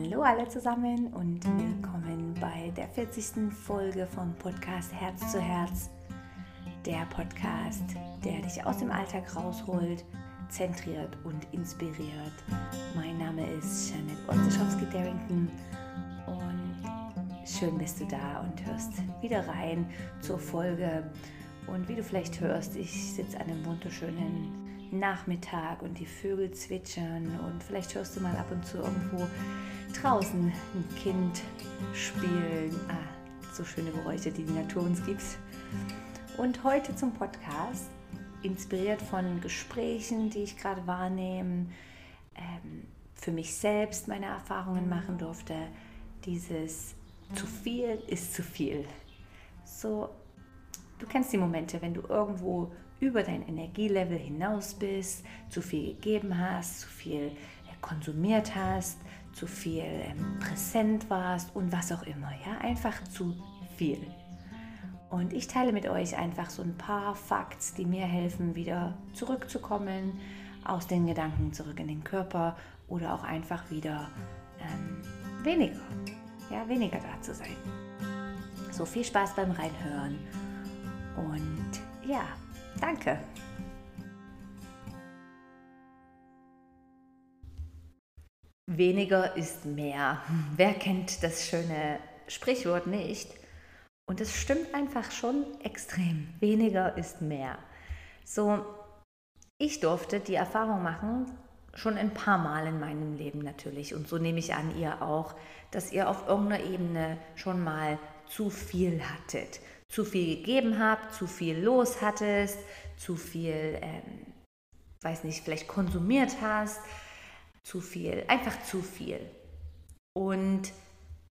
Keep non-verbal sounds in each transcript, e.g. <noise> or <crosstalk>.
Hallo alle zusammen und willkommen bei der 40. Folge vom Podcast Herz zu Herz. Der Podcast, der dich aus dem Alltag rausholt, zentriert und inspiriert. Mein Name ist Janet Otzeschowski-Darrington und schön bist du da und hörst wieder rein zur Folge. Und wie du vielleicht hörst, ich sitze an einem wunderschönen Nachmittag und die Vögel zwitschern und vielleicht hörst du mal ab und zu irgendwo draußen ein Kind spielen. Ah, so schöne Geräusche, die die Natur uns gibt. Und heute zum Podcast, inspiriert von Gesprächen, die ich gerade wahrnehme, ähm, für mich selbst meine Erfahrungen machen durfte. Dieses zu viel ist zu viel. So, du kennst die Momente, wenn du irgendwo über dein Energielevel hinaus bist, zu viel gegeben hast, zu viel konsumiert hast, zu viel ähm, präsent warst und was auch immer. Ja, einfach zu viel. Und ich teile mit euch einfach so ein paar Facts, die mir helfen, wieder zurückzukommen, aus den Gedanken zurück in den Körper oder auch einfach wieder ähm, weniger, ja, weniger da zu sein. So viel Spaß beim Reinhören und ja, Danke. Weniger ist mehr. <laughs> Wer kennt das schöne Sprichwort nicht? Und es stimmt einfach schon extrem. Weniger ist mehr. So, ich durfte die Erfahrung machen, schon ein paar Mal in meinem Leben natürlich. Und so nehme ich an, ihr auch, dass ihr auf irgendeiner Ebene schon mal zu viel hattet zu viel gegeben habt, zu viel los hattest, zu viel, ähm, weiß nicht, vielleicht konsumiert hast, zu viel, einfach zu viel. Und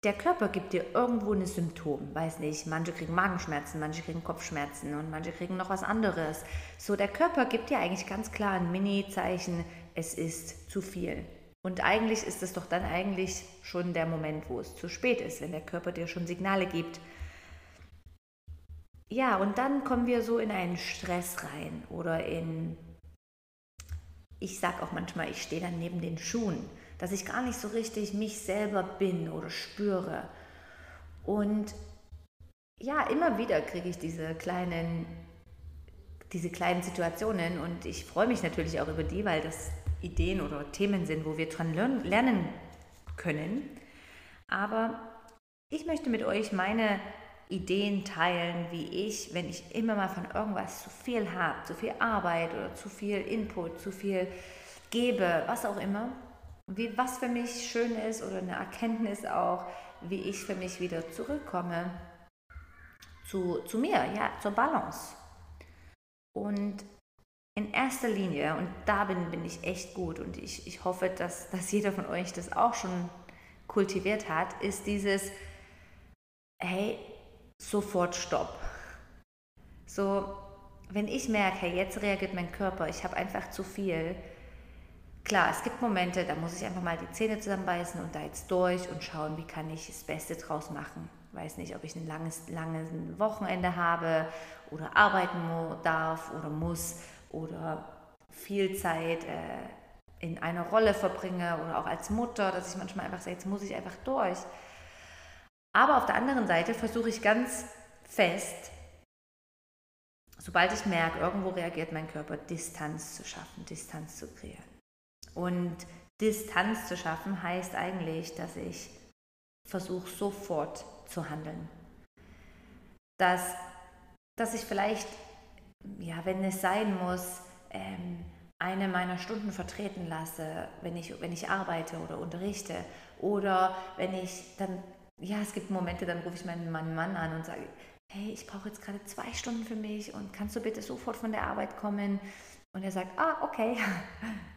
der Körper gibt dir irgendwo ein Symptom, weiß nicht, manche kriegen Magenschmerzen, manche kriegen Kopfschmerzen und manche kriegen noch was anderes. So, der Körper gibt dir eigentlich ganz klar ein Mini-Zeichen, es ist zu viel. Und eigentlich ist es doch dann eigentlich schon der Moment, wo es zu spät ist, wenn der Körper dir schon Signale gibt, ja, und dann kommen wir so in einen Stress rein oder in, ich sag auch manchmal, ich stehe dann neben den Schuhen, dass ich gar nicht so richtig mich selber bin oder spüre. Und ja, immer wieder kriege ich diese kleinen, diese kleinen Situationen und ich freue mich natürlich auch über die, weil das Ideen oder Themen sind, wo wir dran lernen können. Aber ich möchte mit euch meine Ideen teilen, wie ich, wenn ich immer mal von irgendwas zu viel habe, zu viel Arbeit oder zu viel Input, zu viel gebe, was auch immer, wie was für mich schön ist oder eine Erkenntnis auch, wie ich für mich wieder zurückkomme zu, zu mir, ja, zur Balance. Und in erster Linie, und da bin, bin ich echt gut und ich, ich hoffe, dass, dass jeder von euch das auch schon kultiviert hat, ist dieses, hey, sofort Stopp. So, wenn ich merke, jetzt reagiert mein Körper, ich habe einfach zu viel. Klar, es gibt Momente, da muss ich einfach mal die Zähne zusammenbeißen und da jetzt durch und schauen, wie kann ich das Beste draus machen. Weiß nicht, ob ich ein langes, langes Wochenende habe oder arbeiten darf oder muss oder viel Zeit äh, in einer Rolle verbringe oder auch als Mutter, dass ich manchmal einfach sage, jetzt muss ich einfach durch. Aber auf der anderen Seite versuche ich ganz fest, sobald ich merke, irgendwo reagiert mein Körper, Distanz zu schaffen, Distanz zu kreieren. Und Distanz zu schaffen heißt eigentlich, dass ich versuche sofort zu handeln. Dass, dass ich vielleicht, ja, wenn es sein muss, ähm, eine meiner Stunden vertreten lasse, wenn ich, wenn ich arbeite oder unterrichte. Oder wenn ich dann ja, es gibt Momente, dann rufe ich meinen Mann, Mann an und sage, hey, ich brauche jetzt gerade zwei Stunden für mich und kannst du bitte sofort von der Arbeit kommen? Und er sagt, ah, okay. <laughs>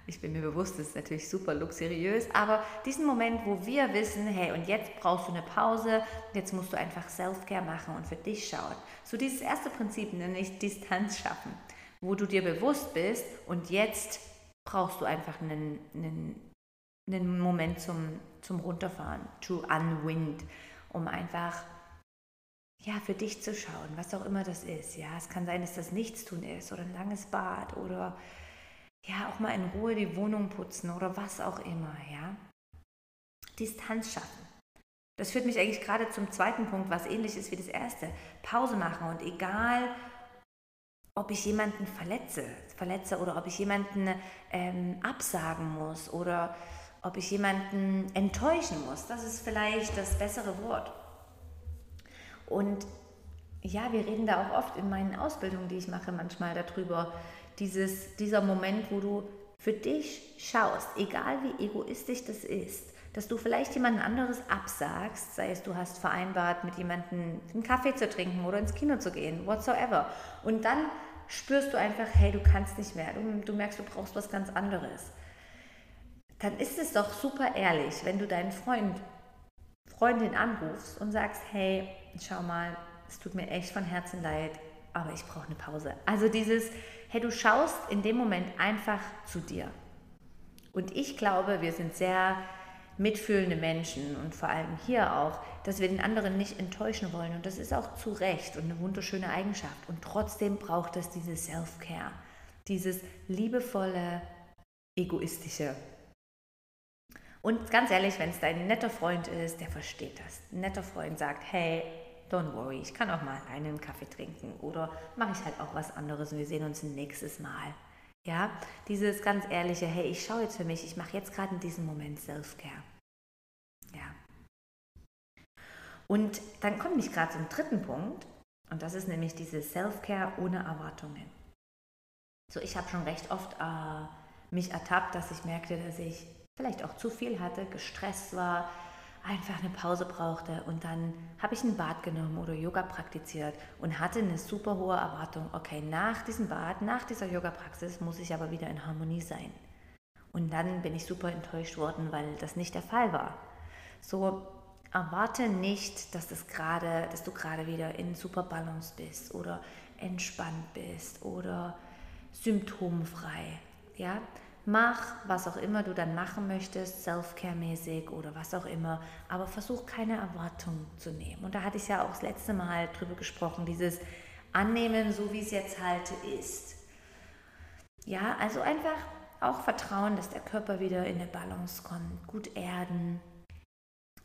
Ich bin mir bewusst, das ist natürlich super luxuriös, aber diesen Moment, wo wir wissen, hey, und jetzt brauchst du eine Pause, jetzt musst du einfach Self-Care machen und für dich schauen. So dieses erste Prinzip nenne ich Distanz schaffen, wo du dir bewusst bist und jetzt brauchst du einfach einen, einen einen Moment zum, zum Runterfahren, to unwind, um einfach ja, für dich zu schauen, was auch immer das ist. Ja, es kann sein, dass das Nichtstun ist oder ein langes Bad oder ja, auch mal in Ruhe die Wohnung putzen oder was auch immer, ja. Distanz schaffen. Das führt mich eigentlich gerade zum zweiten Punkt, was ähnlich ist wie das erste. Pause machen und egal, ob ich jemanden verletze, verletze oder ob ich jemanden ähm, absagen muss oder ob ich jemanden enttäuschen muss. Das ist vielleicht das bessere Wort. Und ja, wir reden da auch oft in meinen Ausbildungen, die ich mache, manchmal darüber, dieses, dieser Moment, wo du für dich schaust, egal wie egoistisch das ist, dass du vielleicht jemand anderes absagst, sei es du hast vereinbart, mit jemandem einen Kaffee zu trinken oder ins Kino zu gehen, whatsoever. Und dann spürst du einfach, hey, du kannst nicht mehr, du, du merkst, du brauchst was ganz anderes. Dann ist es doch super ehrlich, wenn du deinen Freund, Freundin anrufst und sagst, hey, schau mal, es tut mir echt von Herzen leid, aber ich brauche eine Pause. Also dieses, hey, du schaust in dem Moment einfach zu dir. Und ich glaube, wir sind sehr mitfühlende Menschen und vor allem hier auch, dass wir den anderen nicht enttäuschen wollen. Und das ist auch zu Recht und eine wunderschöne Eigenschaft. Und trotzdem braucht es dieses Self-Care, dieses liebevolle, egoistische. Und ganz ehrlich, wenn es dein netter Freund ist, der versteht das. Ein netter Freund sagt, hey, don't worry, ich kann auch mal einen Kaffee trinken oder mache ich halt auch was anderes und wir sehen uns nächstes Mal. Ja, dieses ganz ehrliche, hey, ich schaue jetzt für mich, ich mache jetzt gerade in diesem Moment Self-Care. Ja. Und dann komme ich gerade zum dritten Punkt und das ist nämlich dieses Self-Care ohne Erwartungen. So, ich habe schon recht oft äh, mich ertappt, dass ich merkte, dass ich vielleicht auch zu viel hatte, gestresst war, einfach eine Pause brauchte und dann habe ich ein Bad genommen oder Yoga praktiziert und hatte eine super hohe Erwartung, okay, nach diesem Bad, nach dieser Yoga-Praxis muss ich aber wieder in Harmonie sein. Und dann bin ich super enttäuscht worden, weil das nicht der Fall war. So erwarte nicht, dass, das grade, dass du gerade wieder in super Balance bist oder entspannt bist oder symptomfrei. Ja? Mach, was auch immer du dann machen möchtest, Self-Care-mäßig oder was auch immer, aber versuch keine Erwartungen zu nehmen. Und da hatte ich ja auch das letzte Mal drüber gesprochen, dieses Annehmen, so wie es jetzt halt ist. Ja, also einfach auch vertrauen, dass der Körper wieder in eine Balance kommt, gut erden,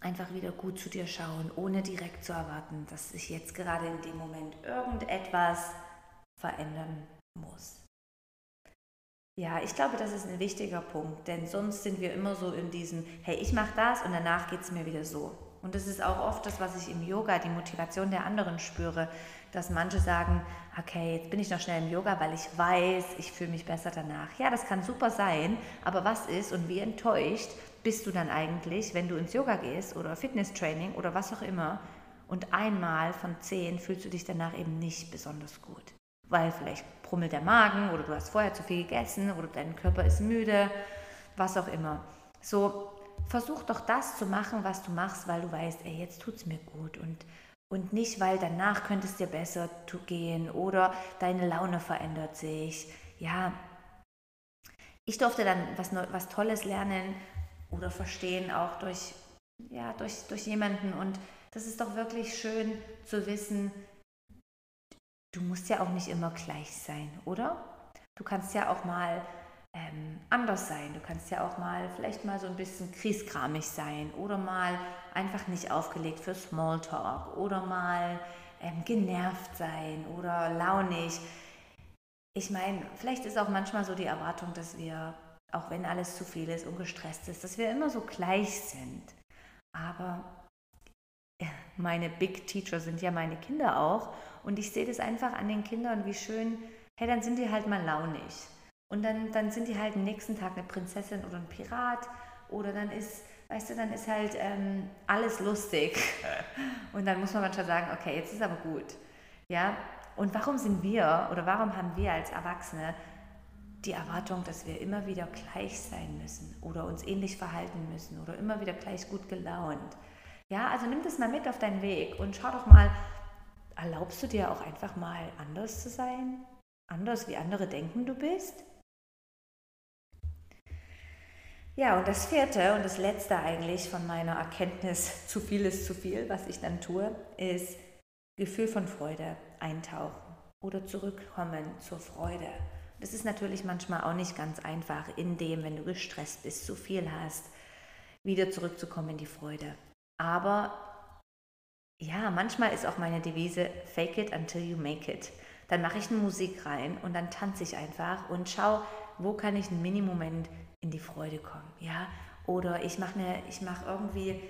einfach wieder gut zu dir schauen, ohne direkt zu erwarten, dass sich jetzt gerade in dem Moment irgendetwas verändern muss. Ja, ich glaube, das ist ein wichtiger Punkt, denn sonst sind wir immer so in diesem, hey, ich mache das und danach geht es mir wieder so. Und das ist auch oft das, was ich im Yoga, die Motivation der anderen spüre, dass manche sagen, okay, jetzt bin ich noch schnell im Yoga, weil ich weiß, ich fühle mich besser danach. Ja, das kann super sein, aber was ist und wie enttäuscht bist du dann eigentlich, wenn du ins Yoga gehst oder Fitnesstraining oder was auch immer und einmal von zehn fühlst du dich danach eben nicht besonders gut weil vielleicht brummelt der Magen oder du hast vorher zu viel gegessen oder dein Körper ist müde, was auch immer. So, versuch doch das zu machen, was du machst, weil du weißt, ey, jetzt tut es mir gut und, und nicht, weil danach könnte es dir besser gehen oder deine Laune verändert sich. Ja, ich durfte dann was, was Tolles lernen oder verstehen, auch durch, ja, durch, durch jemanden und das ist doch wirklich schön zu wissen, du musst ja auch nicht immer gleich sein, oder? Du kannst ja auch mal ähm, anders sein. Du kannst ja auch mal vielleicht mal so ein bisschen krieskramig sein oder mal einfach nicht aufgelegt für Smalltalk oder mal ähm, genervt sein oder launig. Ich meine, vielleicht ist auch manchmal so die Erwartung, dass wir, auch wenn alles zu viel ist und gestresst ist, dass wir immer so gleich sind. Aber meine Big Teacher sind ja meine Kinder auch und ich sehe das einfach an den Kindern, wie schön, hey, dann sind die halt mal launig. Und dann, dann sind die halt am nächsten Tag eine Prinzessin oder ein Pirat. Oder dann ist, weißt du, dann ist halt ähm, alles lustig. <laughs> Und dann muss man manchmal sagen, okay, jetzt ist aber gut. Ja, und warum sind wir oder warum haben wir als Erwachsene die Erwartung, dass wir immer wieder gleich sein müssen oder uns ähnlich verhalten müssen oder immer wieder gleich gut gelaunt? Ja, also nimm das mal mit auf deinen Weg und schau doch mal, erlaubst du dir auch einfach mal anders zu sein? Anders wie andere denken, du bist? Ja, und das vierte und das letzte eigentlich von meiner Erkenntnis, <laughs> zu viel ist zu viel, was ich dann tue, ist Gefühl von Freude eintauchen oder zurückkommen zur Freude. Das ist natürlich manchmal auch nicht ganz einfach, indem, wenn du gestresst bist, zu viel hast, wieder zurückzukommen in die Freude. Aber ja, manchmal ist auch meine Devise Fake it until you make it. Dann mache ich eine Musik rein und dann tanze ich einfach und schaue, wo kann ich einen Mini-Moment in die Freude kommen. Ja? Oder ich mache mach irgendwie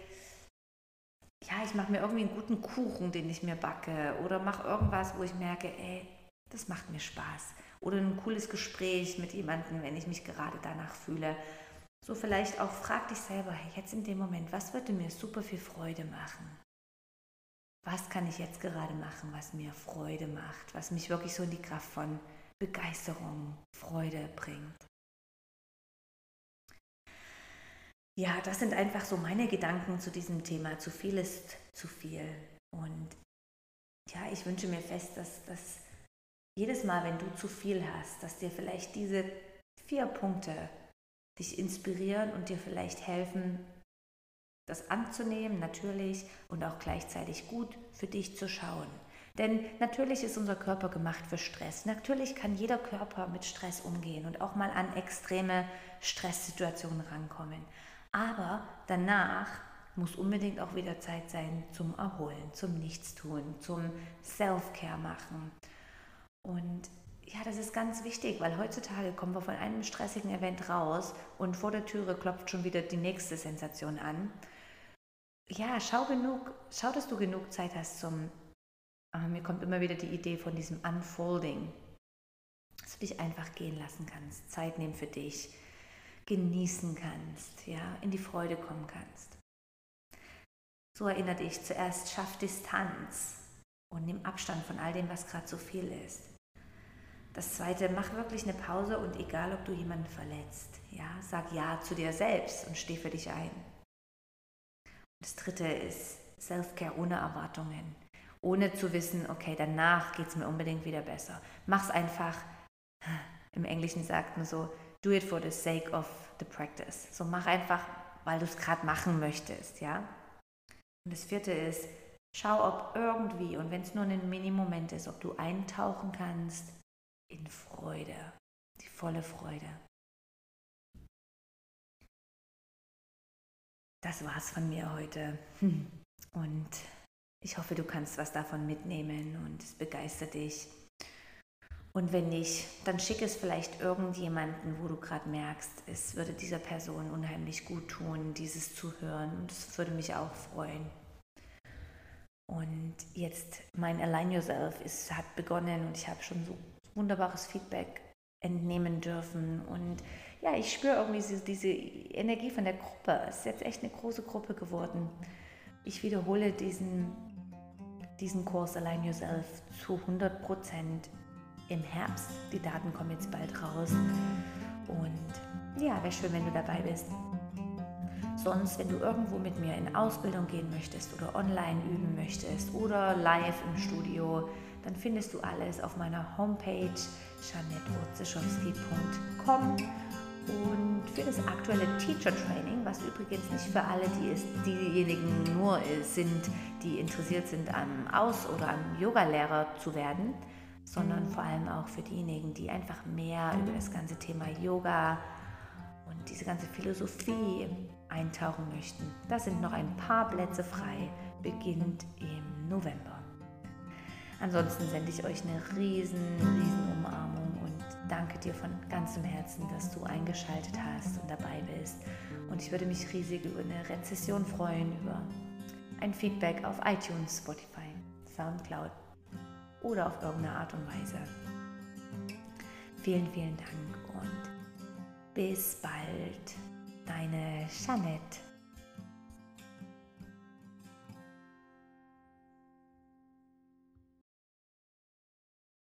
ja, ich mache mir irgendwie einen guten Kuchen, den ich mir backe oder mache irgendwas, wo ich merke, ey, das macht mir Spaß. Oder ein cooles Gespräch mit jemandem, wenn ich mich gerade danach fühle. So vielleicht auch frag dich selber, jetzt in dem Moment, was würde mir super viel Freude machen? Was kann ich jetzt gerade machen, was mir Freude macht, was mich wirklich so in die Kraft von Begeisterung, Freude bringt? Ja, das sind einfach so meine Gedanken zu diesem Thema. Zu viel ist zu viel. Und ja, ich wünsche mir fest, dass, dass jedes Mal, wenn du zu viel hast, dass dir vielleicht diese vier Punkte dich inspirieren und dir vielleicht helfen, das anzunehmen, natürlich, und auch gleichzeitig gut für dich zu schauen. Denn natürlich ist unser Körper gemacht für Stress. Natürlich kann jeder Körper mit Stress umgehen und auch mal an extreme Stresssituationen rankommen. Aber danach muss unbedingt auch wieder Zeit sein zum Erholen, zum Nichtstun, zum Self-Care machen. Und ja, das ist ganz wichtig, weil heutzutage kommen wir von einem stressigen Event raus und vor der Türe klopft schon wieder die nächste Sensation an. Ja, schau genug, schau, dass du genug Zeit hast zum. Äh, mir kommt immer wieder die Idee von diesem Unfolding, dass du dich einfach gehen lassen kannst, Zeit nehmen für dich, genießen kannst, ja, in die Freude kommen kannst. So erinnere dich zuerst, schaff Distanz und nimm Abstand von all dem, was gerade so viel ist. Das zweite, mach wirklich eine Pause und egal, ob du jemanden verletzt, ja, sag Ja zu dir selbst und steh für dich ein. Das dritte ist Self-Care ohne Erwartungen, ohne zu wissen, okay, danach geht es mir unbedingt wieder besser. Mach's einfach, im Englischen sagt man so, do it for the sake of the practice. So mach einfach, weil du es gerade machen möchtest, ja. Und das vierte ist, schau, ob irgendwie, und wenn es nur ein Mini-Moment ist, ob du eintauchen kannst in Freude, die volle Freude. Das war's von mir heute. Und ich hoffe, du kannst was davon mitnehmen und es begeistert dich. Und wenn nicht, dann schick es vielleicht irgendjemanden, wo du gerade merkst, es würde dieser Person unheimlich gut tun, dieses zu hören. Und es würde mich auch freuen. Und jetzt mein Align Yourself ist, hat begonnen und ich habe schon so wunderbares Feedback entnehmen dürfen. Und ja, ich spüre irgendwie diese, diese Energie von der Gruppe. Es ist jetzt echt eine große Gruppe geworden. Ich wiederhole diesen, diesen Kurs Align Yourself zu 100 Prozent im Herbst. Die Daten kommen jetzt bald raus. Und ja, wäre schön, wenn du dabei bist. Sonst, wenn du irgendwo mit mir in Ausbildung gehen möchtest oder online üben möchtest oder live im Studio, dann findest du alles auf meiner Homepage janetwurzeschowski.com. Und für das aktuelle Teacher Training, was übrigens nicht für alle die ist, diejenigen nur sind, die interessiert sind, am Aus- oder am Yogalehrer zu werden, sondern vor allem auch für diejenigen, die einfach mehr über das ganze Thema Yoga und diese ganze Philosophie eintauchen möchten. Da sind noch ein paar Plätze frei, beginnend im November. Ansonsten sende ich euch eine riesen, riesen Umarmung und danke dir von ganzem Herzen, dass du eingeschaltet hast und dabei bist. Und ich würde mich riesig über eine Rezession freuen, über ein Feedback auf iTunes, Spotify, Soundcloud oder auf irgendeine Art und Weise. Vielen, vielen Dank und bis bald, deine Jeanette.